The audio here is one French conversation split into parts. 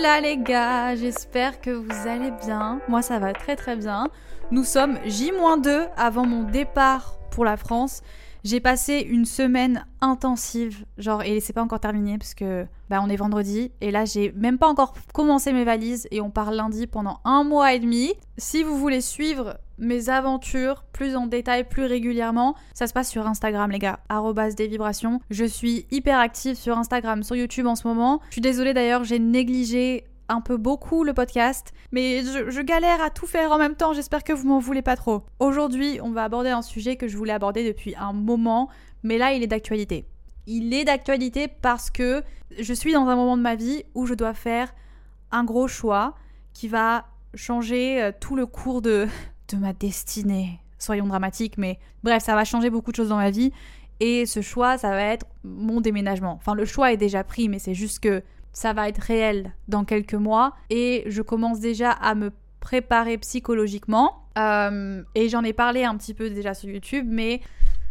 Hola les gars, j'espère que vous allez bien. Moi ça va très très bien. Nous sommes J-2 avant mon départ pour la France. J'ai passé une semaine intensive, genre, et c'est pas encore terminé parce que bah, on est vendredi, et là j'ai même pas encore commencé mes valises, et on part lundi pendant un mois et demi. Si vous voulez suivre mes aventures plus en détail, plus régulièrement, ça se passe sur Instagram, les gars, des vibrations. Je suis hyper active sur Instagram, sur YouTube en ce moment. Je suis désolée d'ailleurs, j'ai négligé un peu beaucoup le podcast, mais je, je galère à tout faire en même temps, j'espère que vous m'en voulez pas trop. Aujourd'hui, on va aborder un sujet que je voulais aborder depuis un moment, mais là il est d'actualité. Il est d'actualité parce que je suis dans un moment de ma vie où je dois faire un gros choix qui va changer euh, tout le cours de, de ma destinée. Soyons dramatiques, mais bref, ça va changer beaucoup de choses dans ma vie. Et ce choix, ça va être mon déménagement. Enfin, le choix est déjà pris, mais c'est juste que ça va être réel dans quelques mois et je commence déjà à me préparer psychologiquement. Euh, et j'en ai parlé un petit peu déjà sur YouTube, mais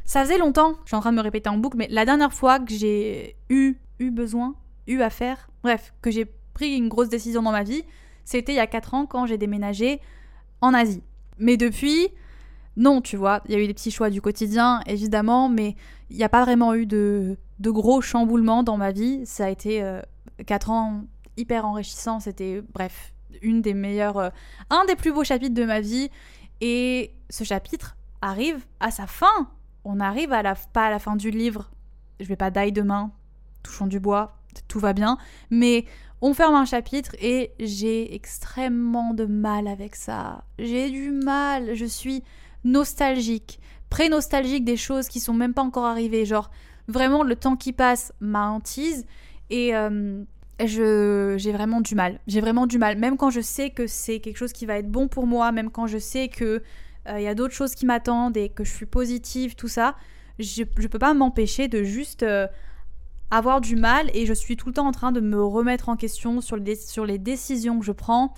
ça faisait longtemps, je suis en train de me répéter en boucle, mais la dernière fois que j'ai eu, eu besoin, eu à faire, bref, que j'ai pris une grosse décision dans ma vie, c'était il y a 4 ans quand j'ai déménagé en Asie. Mais depuis, non, tu vois, il y a eu des petits choix du quotidien, évidemment, mais il n'y a pas vraiment eu de, gros chamboulements dans ma vie. Ça a été euh, 4 ans hyper enrichissants, c'était, bref, une des meilleures, euh, un des plus beaux chapitres de ma vie. Et ce chapitre arrive à sa fin. On arrive à la, pas à la fin du livre. Je vais pas die demain, touchons du bois, tout va bien. Mais on ferme un chapitre et j'ai extrêmement de mal avec ça. J'ai du mal, je suis nostalgique, pré-nostalgique des choses qui sont même pas encore arrivées. Genre, vraiment, le temps qui passe m'a hantise et euh, je, j'ai vraiment du mal. J'ai vraiment du mal. Même quand je sais que c'est quelque chose qui va être bon pour moi, même quand je sais que il y a d'autres choses qui m'attendent et que je suis positive, tout ça, je, je peux pas m'empêcher de juste euh, avoir du mal et je suis tout le temps en train de me remettre en question sur, le, sur les décisions que je prends.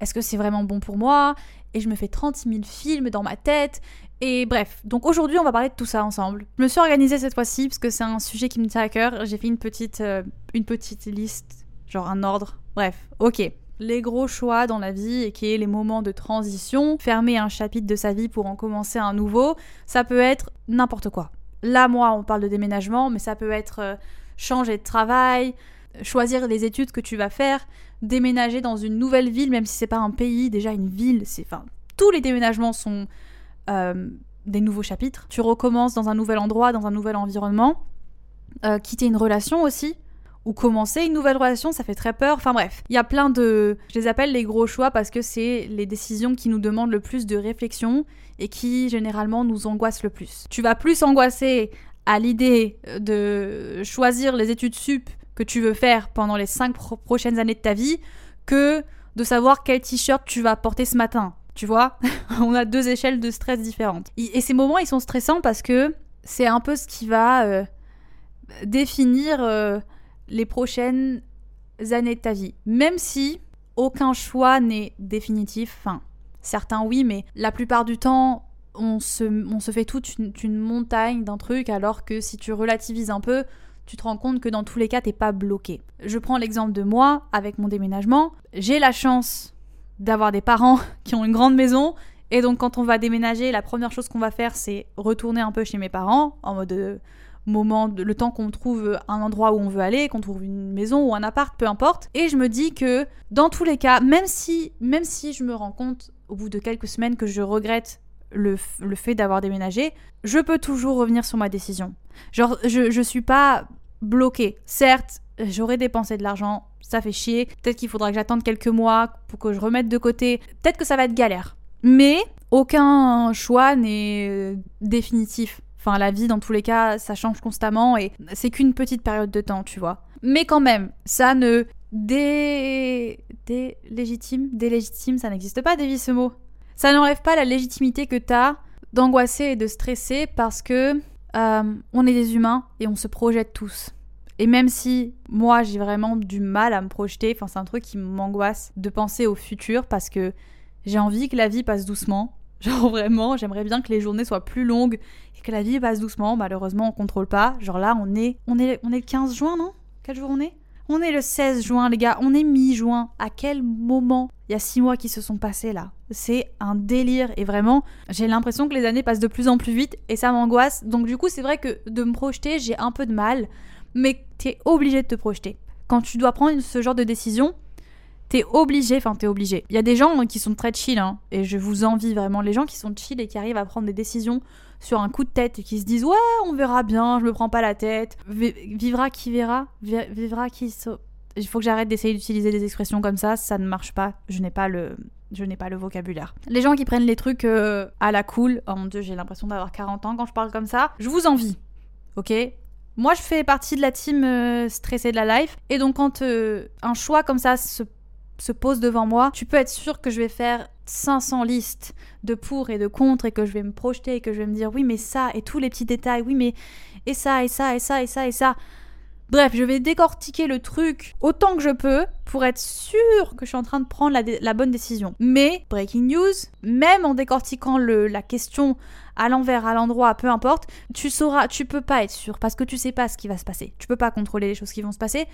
Est-ce que c'est vraiment bon pour moi? Et je me fais 36 000 films dans ma tête. Et bref, donc aujourd'hui on va parler de tout ça ensemble. Je me suis organisée cette fois-ci parce que c'est un sujet qui me tient à cœur. J'ai fait une petite, euh, une petite liste, genre un ordre. Bref, ok. Les gros choix dans la vie et qui est les moments de transition, fermer un chapitre de sa vie pour en commencer un nouveau, ça peut être n'importe quoi. Là, moi, on parle de déménagement, mais ça peut être euh, changer de travail, choisir les études que tu vas faire, déménager dans une nouvelle ville, même si c'est pas un pays, déjà une ville, c'est, enfin, tous les déménagements sont euh, des nouveaux chapitres. Tu recommences dans un nouvel endroit, dans un nouvel environnement. Euh, quitter une relation aussi. Ou commencer une nouvelle relation, ça fait très peur. Enfin bref, il y a plein de... Je les appelle les gros choix parce que c'est les décisions qui nous demandent le plus de réflexion et qui généralement nous angoissent le plus. Tu vas plus angoisser à l'idée de choisir les études sup que tu veux faire pendant les 5 pro prochaines années de ta vie que de savoir quel t-shirt tu vas porter ce matin. Tu vois? On a deux échelles de stress différentes. Et ces moments, ils sont stressants parce que c'est un peu ce qui va euh, définir euh, les prochaines années de ta vie. Même si aucun choix n'est définitif, enfin, certains oui, mais la plupart du temps, on se, fait toute une, montagne d'un truc, alors que si tu relativises un peu, tu te rends compte que dans tous les cas, t'es pas bloqué. Je prends l'exemple de moi avec mon déménagement. J'ai la chance d'avoir des parents qui ont une grande maison. Et donc, quand on va déménager, la première chose qu'on va faire, c'est retourner un peu chez mes parents, en mode euh, moment, le temps qu'on trouve un endroit où on veut aller, qu'on trouve une maison ou un appart, peu importe. Et je me dis que dans tous les cas, même si, même si je me rends compte au bout de quelques semaines que je regrette le, fait d'avoir déménagé, je peux toujours revenir sur ma décision. Genre, je, je suis pas bloquée. Certes, j'aurais dépensé de l'argent, ça fait chier. Peut-être qu'il faudra que j'attende quelques mois pour que je remette de côté. Peut-être que ça va être galère. Mais aucun choix n'est définitif. Enfin, la vie, dans tous les cas, ça change constamment et c'est qu'une petite période de temps, tu vois. Mais quand même, ça ne dé... délégitime, délégitime, ça n'existe pas, Davy, ce mot. Ça n'enlève pas la légitimité que t'as d'angoisser et de stresser parce que euh, on est des humains et on se projette tous. Et même si moi j'ai vraiment du mal à me projeter, enfin c'est un truc qui m'angoisse de penser au futur parce que j'ai envie que la vie passe doucement. Genre vraiment, j'aimerais bien que les journées soient plus longues et que la vie passe doucement. Malheureusement, on contrôle pas. Genre là, on est on est on est le 15 juin, non? Quel jour on est? On est le 16 juin, les gars. On est mi-juin. À quel moment Il y a six mois qui se sont passés là? C'est un délire et vraiment, j'ai l'impression que les années passent de plus en plus vite et ça m'angoisse. Donc du coup, c'est vrai que de me projeter, j'ai un peu de mal mais t'es obligé de te projeter. Quand tu dois prendre ce genre de décision, t'es obligé, enfin t'es obligé. Il y a des gens qui sont très chill, hein, et je vous envie vraiment. Les gens qui sont chill et qui arrivent à prendre des décisions sur un coup de tête et qui se disent ouais, on verra bien, je me prends pas la tête. vivra qui verra, vivra qui. Il faut que j'arrête d'essayer d'utiliser des expressions comme ça, ça ne marche pas. Je n'ai pas le, je n'ai pas le vocabulaire. Les gens qui prennent les trucs euh, à la cool, oh mon dieu, j'ai l'impression d'avoir 40 ans quand je parle comme ça. Je vous envie, ok? Moi, je fais partie de la team euh, stressée de la life. Et donc, quand euh, un choix comme ça se, se, pose devant moi, tu peux être sûr que je vais faire 500 listes de pour et de contre et que je vais me projeter et que je vais me dire oui, mais ça et tous les petits détails, oui, mais et ça et ça et ça et ça et ça. Bref, je vais décortiquer le truc autant que je peux pour être sûr que je suis en train de prendre la, bonne décision. Mais, breaking news, même en décortiquant le, la question à l'envers, à l'endroit, peu importe, tu sauras, tu peux pas être sûr parce que tu sais pas ce qui va se passer. Tu peux pas contrôler les choses qui vont se passer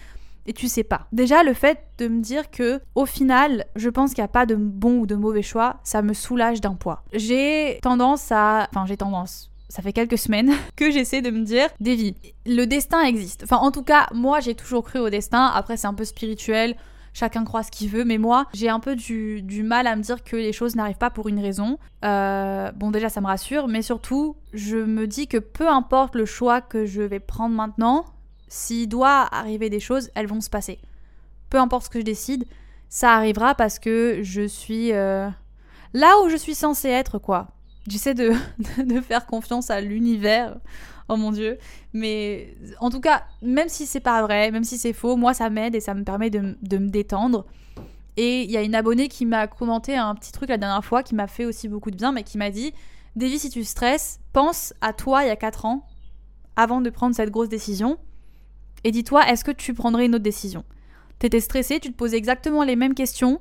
et tu sais pas. Déjà, le fait de me dire que, au final, je pense qu'il n'y a pas de bon ou de mauvais choix, ça me soulage d'un poids. J'ai tendance à. Enfin, j'ai tendance. Ça fait quelques semaines que j'essaie de me dire, Davy, le destin existe. Enfin, en tout cas, moi, j'ai toujours cru au destin. Après, c'est un peu spirituel chacun croit ce qu'il veut, mais moi, j'ai un peu du, mal à me dire que les choses n'arrivent pas pour une raison. Euh, bon, déjà, ça me rassure, mais surtout, je me dis que peu importe le choix que je vais prendre maintenant, s'il doit arriver des choses, elles vont se passer. Peu importe ce que je décide, ça arrivera parce que je suis euh, là où je suis censée être, quoi. J'essaie de, de faire confiance à l'univers oh mon dieu. Mais en tout cas, même si c'est pas vrai, même si c'est faux, moi ça m'aide et ça me permet de, me détendre. Et il y a une abonnée qui m'a commenté un petit truc la dernière fois qui m'a fait aussi beaucoup de bien, mais qui m'a dit Davy, si tu stresses, pense à toi il y a 4 ans, avant de prendre cette grosse décision, et dis-toi, est-ce que tu prendrais une autre décision? T'étais stressé, tu te posais exactement les mêmes questions,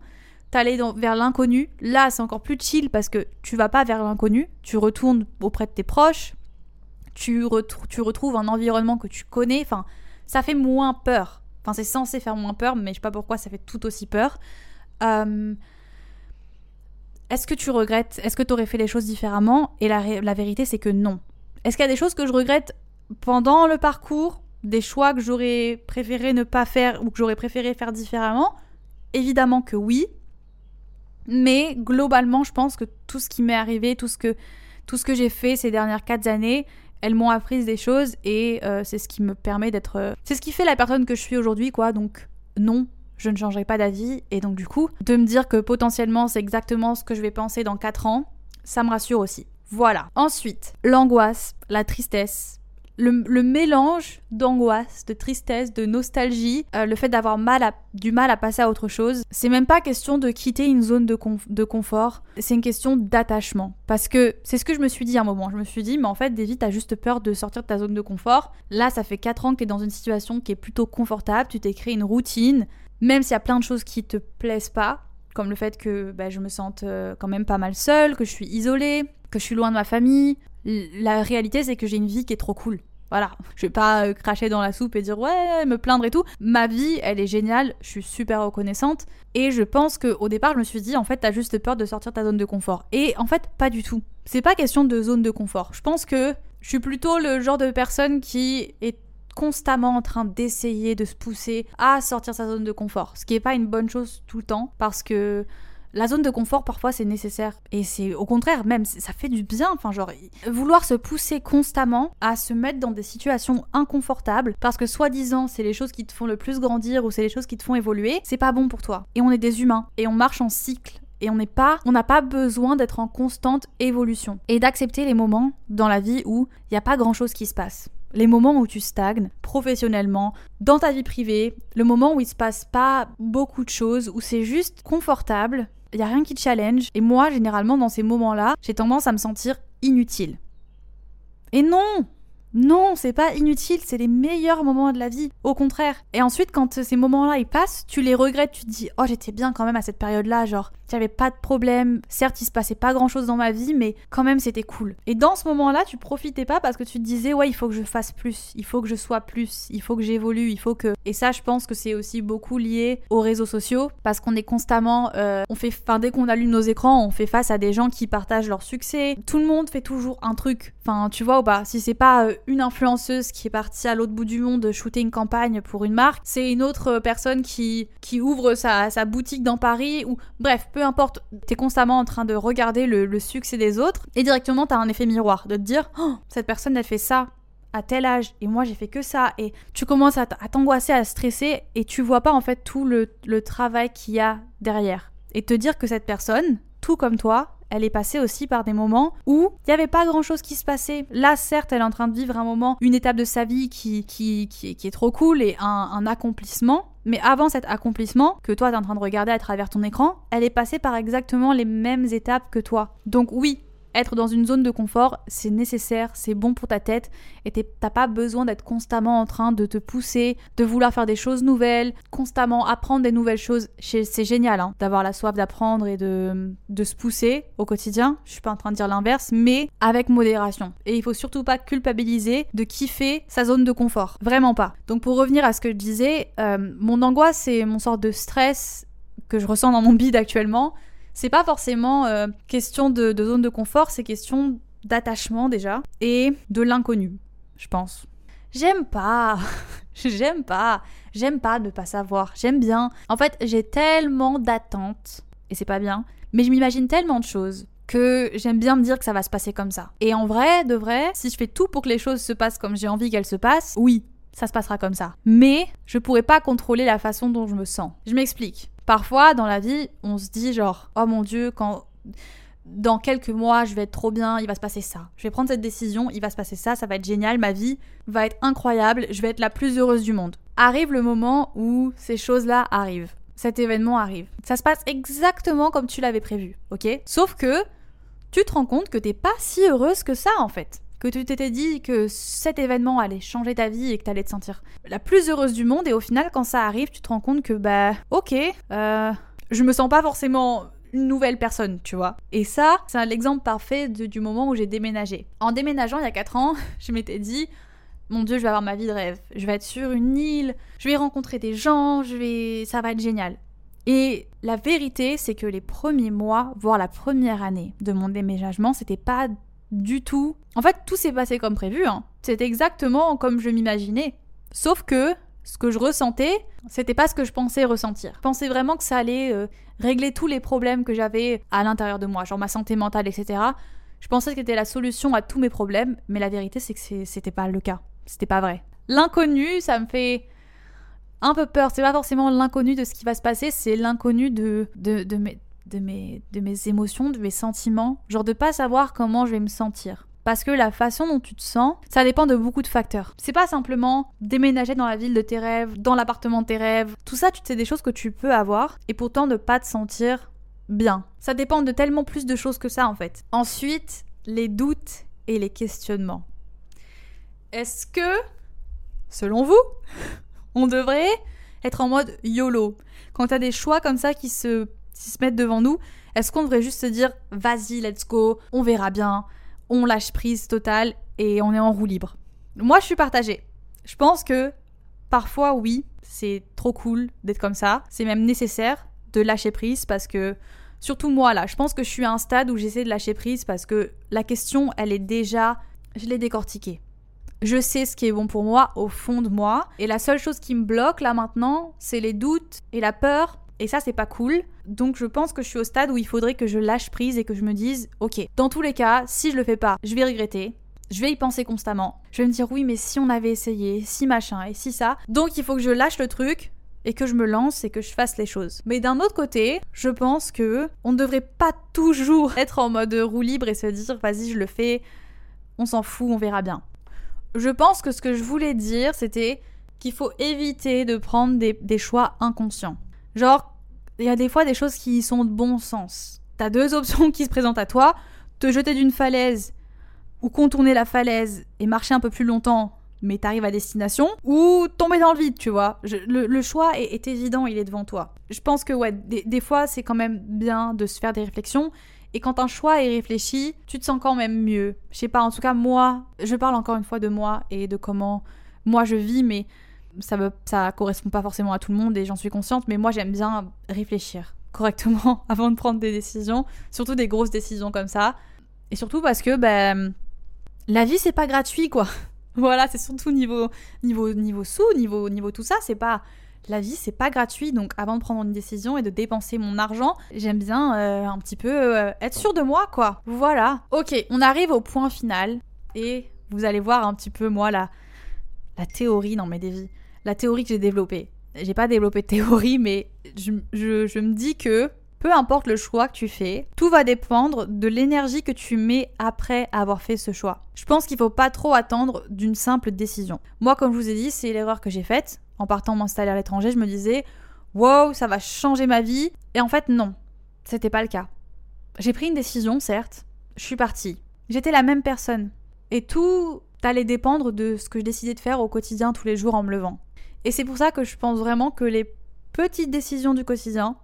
t'allais vers l'inconnu. Là, c'est encore plus chill parce que tu vas pas vers l'inconnu, tu retournes auprès de tes proches, tu, tu retrouves un environnement que tu connais. Enfin, ça fait moins peur. Enfin, c'est censé faire moins peur, mais je sais pas pourquoi ça fait tout aussi peur. Est-ce que tu regrettes Est-ce que tu aurais fait les choses différemment? Et la, la vérité, c'est que non. Est-ce qu'il y a des choses que je regrette pendant le parcours? Des choix que j'aurais préféré ne pas faire ou que j'aurais préféré faire différemment? Évidemment que oui. Mais globalement, je pense que tout ce qui m'est arrivé, tout ce que, tout ce que j'ai fait ces dernières quatre années, elles m'ont appris des choses et euh, c'est ce qui me permet d'être. Euh, c'est ce qui fait la personne que je suis aujourd'hui, quoi. Donc, non, je ne changerai pas d'avis. Et donc, du coup, de me dire que potentiellement c'est exactement ce que je vais penser dans 4 ans, ça me rassure aussi. Voilà. Ensuite, l'angoisse, la tristesse, le, mélange d'angoisse, de tristesse, de nostalgie, euh, le fait d'avoir mal à, du mal à passer à autre chose, c'est même pas question de quitter une zone de, confort, c'est une question d'attachement. Parce que c'est ce que je me suis dit à un moment. Je me suis dit, mais en fait, David, t'as juste peur de sortir de ta zone de confort. Là, ça fait 4 ans que t'es dans une situation qui est plutôt confortable, tu t'es créé une routine, même s'il y a plein de choses qui te plaisent pas, comme le fait que bah, je me sente euh, quand même pas mal seule, que je suis isolée, que je suis loin de ma famille. La réalité, c'est que j'ai une vie qui est trop cool. Voilà, je vais pas euh, cracher dans la soupe et dire ouais, me plaindre et tout. Ma vie, elle est géniale, je suis super reconnaissante et je pense que au départ, je me suis dit en fait, t'as juste peur de sortir ta zone de confort. Et en fait, pas du tout. C'est pas question de zone de confort. Je pense que je suis plutôt le genre de personne qui est constamment en train d'essayer de se pousser à sortir sa zone de confort, ce qui est pas une bonne chose tout le temps parce que la zone de confort parfois c'est nécessaire. Et c'est au contraire même ça fait du bien. Enfin genre vouloir se pousser constamment à se mettre dans des situations inconfortables parce que soi-disant c'est les choses qui te font le plus grandir ou c'est les choses qui te font évoluer c'est pas bon pour toi. Et on est des humains et on marche en cycle et on n'est pas, on n'a pas besoin d'être en constante évolution et d'accepter les moments dans la vie où il n'y a pas grand chose qui se passe. Les moments où tu stagnes professionnellement, dans ta vie privée, le moment où il se passe pas beaucoup de choses, où c'est juste confortable, il n'y a rien qui te challenge. Et moi, généralement, dans ces moments-là, j'ai tendance à me sentir inutile. Et non non, c'est pas inutile, c'est les meilleurs moments de la vie. Au contraire. Et ensuite, quand ces moments-là ils passent, tu les regrettes, tu te dis, oh, j'étais bien quand même à cette période-là, genre, j'avais pas de problème. Certes, il se passait pas grand-chose dans ma vie, mais quand même, c'était cool. Et dans ce moment-là, tu profitais pas parce que tu te disais, ouais, il faut que je fasse plus, il faut que je sois plus, il faut que j'évolue, il faut que. Et ça, je pense que c'est aussi beaucoup lié aux réseaux sociaux parce qu'on est constamment, euh, on fait, enfin, dès qu'on allume nos écrans, on fait face à des gens qui partagent leur succès. Tout le monde fait toujours un truc. Enfin, tu vois ou pas Si c'est pas euh, une influenceuse qui est partie à l'autre bout du monde shooter une campagne pour une marque, c'est une autre euh, personne qui, qui ouvre sa, sa boutique dans Paris ou bref, peu importe, t'es constamment en train de regarder le, succès des autres et directement t'as un effet miroir de te dire oh, cette personne elle fait ça à tel âge et moi j'ai fait que ça et tu commences à t'angoisser, à stresser et tu vois pas en fait tout le, le travail qu'il y a derrière. Et te dire que cette personne, tout comme toi, elle est passée aussi par des moments où il n'y avait pas grand chose qui se passait. Là, certes, elle est en train de vivre un moment, une étape de sa vie qui, qui, qui, est trop cool et un, un accomplissement. Mais avant cet accomplissement, que toi t'es en train de regarder à travers ton écran, elle est passée par exactement les mêmes étapes que toi. Donc oui, être dans une zone de confort, c'est nécessaire, c'est bon pour ta tête, et t'as pas besoin d'être constamment en train de te pousser, de vouloir faire des choses nouvelles, constamment apprendre des nouvelles choses. C'est génial hein, d'avoir la soif d'apprendre et de, de se pousser au quotidien. Je suis pas en train de dire l'inverse, mais avec modération. Et il faut surtout pas culpabiliser de kiffer sa zone de confort. Vraiment pas. Donc pour revenir à ce que je disais, euh, mon angoisse, c'est mon sort de stress que je ressens dans mon bide actuellement c'est pas forcément euh, question de, zone de confort, c'est question d'attachement déjà et de l'inconnu, je pense. J'aime pas, j'aime pas, j'aime pas ne pas savoir, j'aime bien. En fait, j'ai tellement d'attentes, et c'est pas bien, mais je m'imagine tellement de choses que j'aime bien me dire que ça va se passer comme ça. Et en vrai, de vrai, si je fais tout pour que les choses se passent comme j'ai envie qu'elles se passent, oui, ça se passera comme ça. Mais je pourrais pas contrôler la façon dont je me sens. Je m'explique. Parfois, dans la vie, on se dit genre, oh mon dieu, quand dans quelques mois, je vais être trop bien, il va se passer ça. Je vais prendre cette décision, il va se passer ça, ça va être génial, ma vie va être incroyable, je vais être la plus heureuse du monde. Arrive le moment où ces choses-là arrivent. Cet événement arrive. Ça se passe exactement comme tu l'avais prévu, ok? Sauf que tu te rends compte que t'es pas si heureuse que ça en fait que tu t'étais dit que cet événement allait changer ta vie et que tu allais te sentir la plus heureuse du monde et au final quand ça arrive tu te rends compte que bah ok euh, je me sens pas forcément une nouvelle personne, tu vois. Et ça, c'est l'exemple parfait du moment où j'ai déménagé. En déménageant il y a 4 ans, je m'étais dit, mon dieu, je vais avoir ma vie de rêve. Je vais être sur une île, je vais rencontrer des gens, je vais... ça va être génial. Et la vérité, c'est que les premiers mois, voire la première année de mon déménagement, c'était pas du tout. En fait, tout s'est passé comme prévu. Hein. C'est exactement comme je m'imaginais. Sauf que ce que je ressentais, c'était pas ce que je pensais ressentir. Je pensais vraiment que ça allait euh, régler tous les problèmes que j'avais à l'intérieur de moi, genre ma santé mentale, etc. Je pensais que c'était la solution à tous mes problèmes, mais la vérité, c'est que c'était pas le cas. C'était pas vrai. L'inconnu, ça me fait un peu peur. C'est pas forcément l'inconnu de ce qui va se passer, c'est l'inconnu de, de, de, mes, de mes, de mes émotions, de mes sentiments, genre de pas savoir comment je vais me sentir. Parce que la façon dont tu te sens, ça dépend de beaucoup de facteurs. C'est pas simplement déménager dans la ville de tes rêves, dans l'appartement de tes rêves. Tout ça, c'est des choses que tu peux avoir et pourtant ne pas te sentir bien. Ça dépend de tellement plus de choses que ça en fait. Ensuite, les doutes et les questionnements. Est-ce que, selon vous, on devrait être en mode YOLO? Quand t'as des choix comme ça qui se s'ils se mettent devant nous, est-ce qu'on devrait juste se dire vas-y, let's go, on verra bien, on lâche prise totale et on est en roue libre Moi, je suis partagée. Je pense que parfois, oui, c'est trop cool d'être comme ça. C'est même nécessaire de lâcher prise parce que, surtout moi là, je pense que je suis à un stade où j'essaie de lâcher prise parce que la question, elle est déjà. Je l'ai décortiquée. Je sais ce qui est bon pour moi au fond de moi. Et la seule chose qui me bloque là maintenant, c'est les doutes et la peur et ça, c'est pas cool. Donc je pense que je suis au stade où il faudrait que je lâche prise et que je me dise, ok, dans tous les cas, si je le fais pas, je vais regretter. Je vais y penser constamment. Je vais me dire oui, mais si on avait essayé, si machin et si ça. Donc il faut que je lâche le truc et que je me lance et que je fasse les choses. Mais d'un autre côté, je pense que on ne devrait pas toujours être en mode roue libre et se dire vas-y, je le fais, on s'en fout, on verra bien. Je pense que ce que je voulais dire, c'était qu'il faut éviter de prendre des, des choix inconscients. Genre, il y a des fois des choses qui sont de bon sens. T'as deux options qui se présentent à toi te jeter d'une falaise ou contourner la falaise et marcher un peu plus longtemps mais t'arrives à destination, ou tomber dans le vide, tu vois. le, choix est, évident, il est devant toi. Je pense que, ouais, des, fois, c'est quand même bien de se faire des réflexions. Et quand un choix est réfléchi, tu te sens quand même mieux. Je sais pas, en tout cas, moi, je parle encore une fois de moi et de comment moi je vis, mais ça, ça correspond pas forcément à tout le monde et j'en suis consciente, mais moi j'aime bien réfléchir correctement avant de prendre des décisions, surtout des grosses décisions comme ça. Et surtout parce que ben, la vie c'est pas gratuit quoi. voilà, c'est surtout niveau niveau niveau sous, niveau niveau tout ça, c'est pas la vie c'est pas gratuit donc avant de prendre une décision et de dépenser mon argent, j'aime bien euh, un petit peu euh, être sûr de moi quoi. Voilà. OK, on arrive au point final et vous allez voir un petit peu moi la la théorie dans mes dévis, la théorie que j'ai développée. J'ai pas développé de théorie mais je, me dis que peu importe le choix que tu fais, tout va dépendre de l'énergie que tu mets après avoir fait ce choix. Je pense qu'il faut pas trop attendre d'une simple décision. Moi, comme je vous ai dit, c'est l'erreur que j'ai faite. En partant m'installer à l'étranger, je me disais, wow, ça va changer ma vie. Et en fait, non, c'était pas le cas. J'ai pris une décision, certes, je suis partie. J'étais la même personne. Et tout allait dépendre de ce que je décidais de faire au quotidien tous les jours en me levant. Et c'est pour ça que je pense vraiment que les petites décisions du quotidien,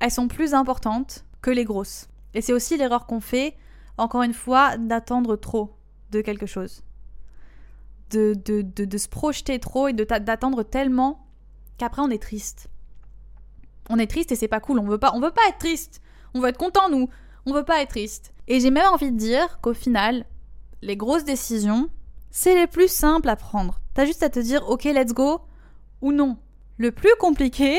elles sont plus importantes que les grosses. Et c'est aussi l'erreur qu'on fait, encore une fois, d'attendre trop de quelque chose. De, de, de, se projeter trop et d'attendre tellement qu'après on est triste. On est triste et c'est pas cool, on veut pas, on veut pas être triste. On veut être content nous, on veut pas être triste. Et j'ai même envie de dire qu'au final, les grosses décisions, c'est les plus simples à prendre. T'as juste à te dire ok let's go ou non. Le plus compliqué,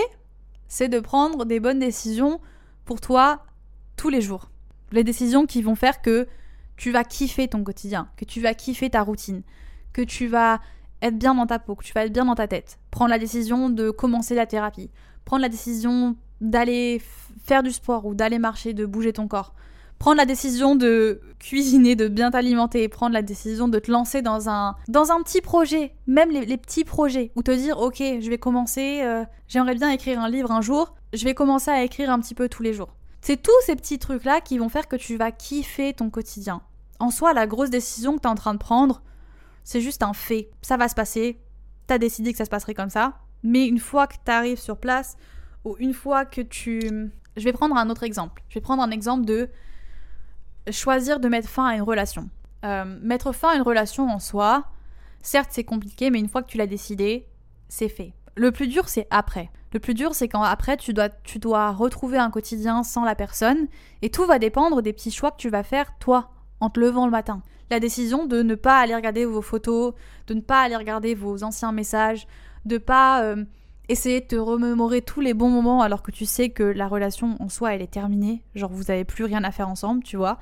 c'est de prendre des bonnes décisions pour toi tous les jours. Les décisions qui vont faire que tu vas kiffer ton quotidien, que tu vas kiffer ta routine, que tu vas être bien dans ta peau, que tu vas être bien dans ta tête. Prendre la décision de commencer la thérapie, prendre la décision d'aller faire du sport ou d'aller marcher, de bouger ton corps prendre la décision de cuisiner, de bien t'alimenter, prendre la décision de te lancer dans un, dans un petit projet, même les, petits projets, ou te dire, ok, je vais commencer, euh, j'aimerais bien écrire un livre un jour, je vais commencer à écrire un petit peu tous les jours. C'est tous ces petits trucs-là qui vont faire que tu vas kiffer ton quotidien. En soi, la grosse décision que tu es en train de prendre, c'est juste un fait. Ça va se passer, tu as décidé que ça se passerait comme ça, mais une fois que tu arrives sur place, ou une fois que tu... Je vais prendre un autre exemple. Je vais prendre un exemple de choisir de mettre fin à une relation. Euh, mettre fin à une relation en soi, certes c'est compliqué, mais une fois que tu l'as décidé, c'est fait. Le plus dur c'est après. Le plus dur c'est quand après tu dois, tu dois retrouver un quotidien sans la personne, et tout va dépendre des petits choix que tu vas faire toi, en te levant le matin. La décision de ne pas aller regarder vos photos, de ne pas aller regarder vos anciens messages, de pas euh, essayer de te remémorer tous les bons moments alors que tu sais que la relation en soi elle est terminée, genre vous avez plus rien à faire ensemble, tu vois.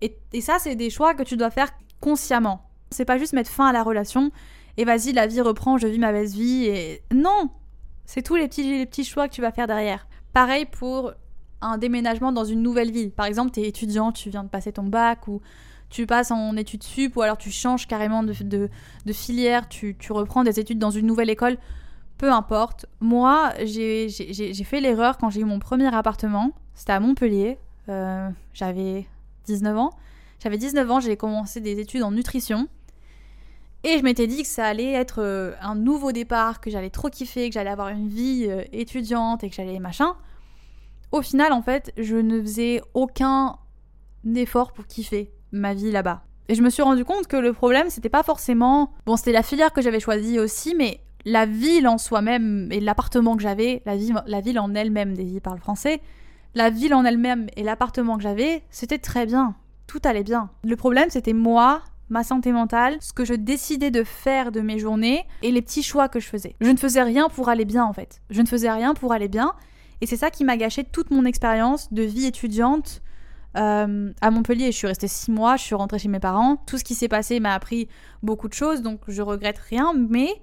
Et, ça c'est des choix que tu dois faire consciemment. C'est pas juste mettre fin à la relation et vas-y la vie reprend, je vis ma belle vie et non, c'est tous les petits, les petits choix que tu vas faire derrière. Pareil pour un déménagement dans une nouvelle ville. Par exemple, tu es étudiant, tu viens de passer ton bac ou tu passes en études sup ou alors tu changes carrément de, filière, tu reprends des études dans une nouvelle école peu importe. Moi, j'ai fait l'erreur quand j'ai eu mon premier appartement. C'était à Montpellier. Euh, j'avais 19 ans. J'avais 19 ans, j'ai commencé des études en nutrition. Et je m'étais dit que ça allait être euh, un nouveau départ, que j'allais trop kiffer, que j'allais avoir une vie euh, étudiante et que j'allais machin. Au final, en fait, je ne faisais aucun effort pour kiffer ma vie là-bas. Et je me suis rendu compte que le problème, c'était pas forcément. Bon, c'était la filière que j'avais choisie aussi, mais la ville en soi-même et l'appartement que j'avais, la, la ville en elle-même, Daisy parle français, la ville en elle-même et l'appartement que j'avais, c'était très bien. Tout allait bien. Le problème, c'était moi, ma santé mentale, ce que je décidais de faire de mes journées et les petits choix que je faisais. Je ne faisais rien pour aller bien en fait. Je ne faisais rien pour aller bien. Et c'est ça qui m'a gâché toute mon expérience de vie étudiante euh, à Montpellier. Je suis restée six mois, je suis rentrée chez mes parents. Tout ce qui s'est passé m'a appris beaucoup de choses, donc je regrette rien. Mais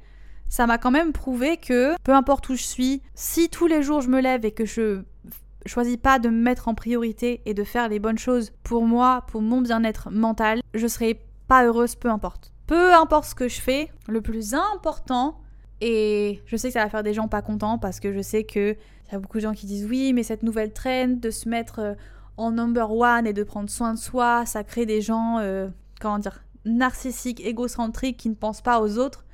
ça m'a quand même prouvé que peu importe où je suis, si tous les jours je me lève et que je choisis pas de me mettre en priorité et de faire les bonnes choses pour moi, pour mon bien-être mental, je serai pas heureuse peu importe. Peu importe ce que je fais, le plus important, et je sais que ça va faire des gens pas contents parce que je sais que y a beaucoup de gens qui disent oui, mais cette nouvelle trend de se mettre euh, en number one et de prendre soin de soi, ça crée des gens, euh, comment dire, narcissiques, égocentriques qui ne pensent pas aux autres.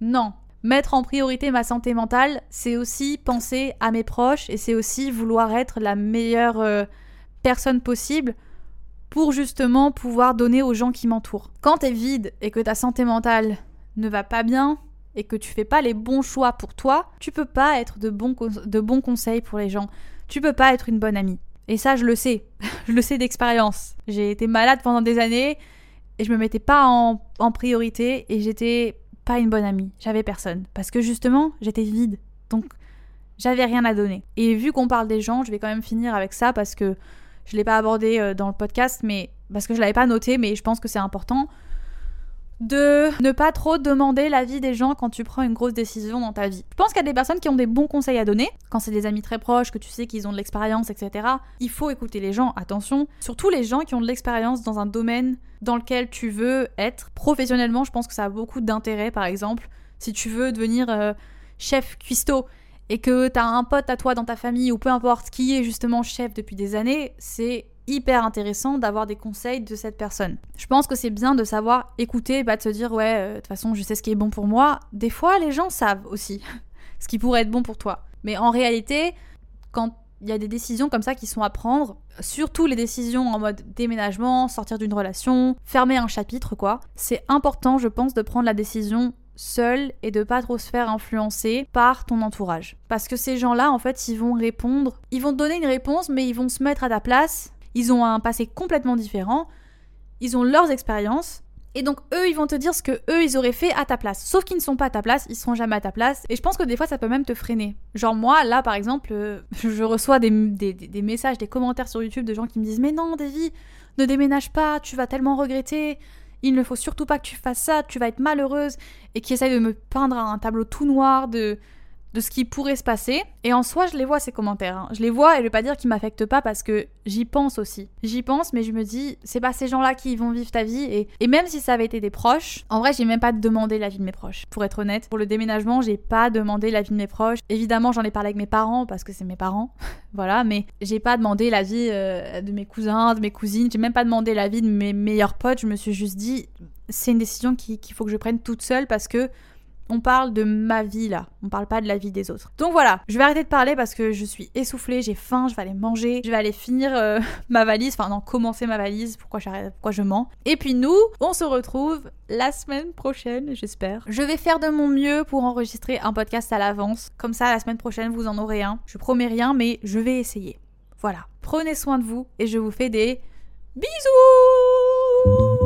Non. Mettre en priorité ma santé mentale, c'est aussi penser à mes proches et c'est aussi vouloir être la meilleure euh, personne possible pour justement pouvoir donner aux gens qui m'entourent. Quand t'es vide et que ta santé mentale ne va pas bien et que tu fais pas les bons choix pour toi, tu peux pas être de bons, de conseils pour les gens. Tu peux pas être une bonne amie. Et ça, je le sais. je le sais d'expérience. J'ai été malade pendant des années et je me mettais pas en priorité et j'étais pas une bonne amie. J'avais personne. Parce que justement, j'étais vide. Donc, j'avais rien à donner. Et vu qu'on parle des gens, je vais quand même finir avec ça parce que je l'ai pas abordé euh, dans le podcast, mais parce que je l'avais pas noté, mais je pense que c'est important de ne pas trop demander l'avis des gens quand tu prends une grosse décision dans ta vie. Je pense qu'il y a des personnes qui ont des bons conseils à donner, quand c'est des amis très proches, que tu sais qu'ils ont de l'expérience, etc. Il faut écouter les gens, attention, surtout les gens qui ont de l'expérience dans un domaine dans lequel tu veux être. Professionnellement, je pense que ça a beaucoup d'intérêt, par exemple, si tu veux devenir euh, chef cuistot et que tu as un pote à toi dans ta famille ou peu importe qui est justement chef depuis des années, c'est hyper intéressant d'avoir des conseils de cette personne. Je pense que c'est bien de savoir écouter, pas de se dire ouais, euh, de toute façon je sais ce qui est bon pour moi. Des fois les gens savent aussi ce qui pourrait être bon pour toi. Mais en réalité, quand il y a des décisions comme ça qui sont à prendre, surtout les décisions en mode déménagement, sortir d'une relation, fermer un chapitre quoi, c'est important je pense de prendre la décision seul et de pas trop se faire influencer par ton entourage. Parce que ces gens-là, en fait, ils vont répondre, ils vont te donner une réponse, mais ils vont se mettre à ta place ils ont un passé complètement différent, ils ont leurs expériences, et donc eux, ils vont te dire ce que eux, ils auraient fait à ta place. Sauf qu'ils ne sont pas à ta place, ils seront jamais à ta place. Et je pense que des fois, ça peut même te freiner. Genre moi, là, par exemple, euh, je reçois des, messages, des commentaires sur YouTube de gens qui me disent Mais non, Davy, ne déménage pas, tu vas tellement regretter. Il ne faut surtout pas que tu fasses ça, tu vas être malheureuse. Et qui essayent de me peindre un tableau tout noir de de ce qui pourrait se passer. Et en soi, je les vois ces commentaires. Hein. Je les vois et je vais pas dire qu'ils m'affectent pas parce que j'y pense aussi. J'y pense, mais je me dis, c'est pas ces gens-là qui vont vivre ta vie. Et, et même si ça avait été des proches, en vrai, j'ai même pas demandé l'avis de mes proches. Pour être honnête, pour le déménagement, j'ai pas demandé l'avis de mes proches. Évidemment, j'en ai parlé avec mes parents parce que c'est mes parents. voilà, mais j'ai pas demandé l'avis euh, de mes cousins, de mes cousines. J'ai même pas demandé l'avis de mes meilleurs potes. Je me suis juste dit, c'est une décision qu'il faut que je prenne toute seule parce que on parle de ma vie là, on parle pas de la vie des autres. Donc voilà, je vais arrêter de parler parce que je suis essoufflée, j'ai faim, je vais aller manger, je vais aller finir euh, ma valise, enfin non, commencer ma valise, pourquoi, pourquoi je mens. Et puis nous, on se retrouve la semaine prochaine, j'espère. Je vais faire de mon mieux pour enregistrer un podcast à l'avance, comme ça la semaine prochaine vous en aurez un. Je promets rien, mais je vais essayer. Voilà, prenez soin de vous et je vous fais des bisous